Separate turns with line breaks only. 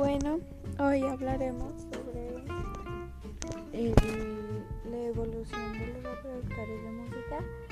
Bueno, hoy hablaremos sobre la evolución de los reproductores de música.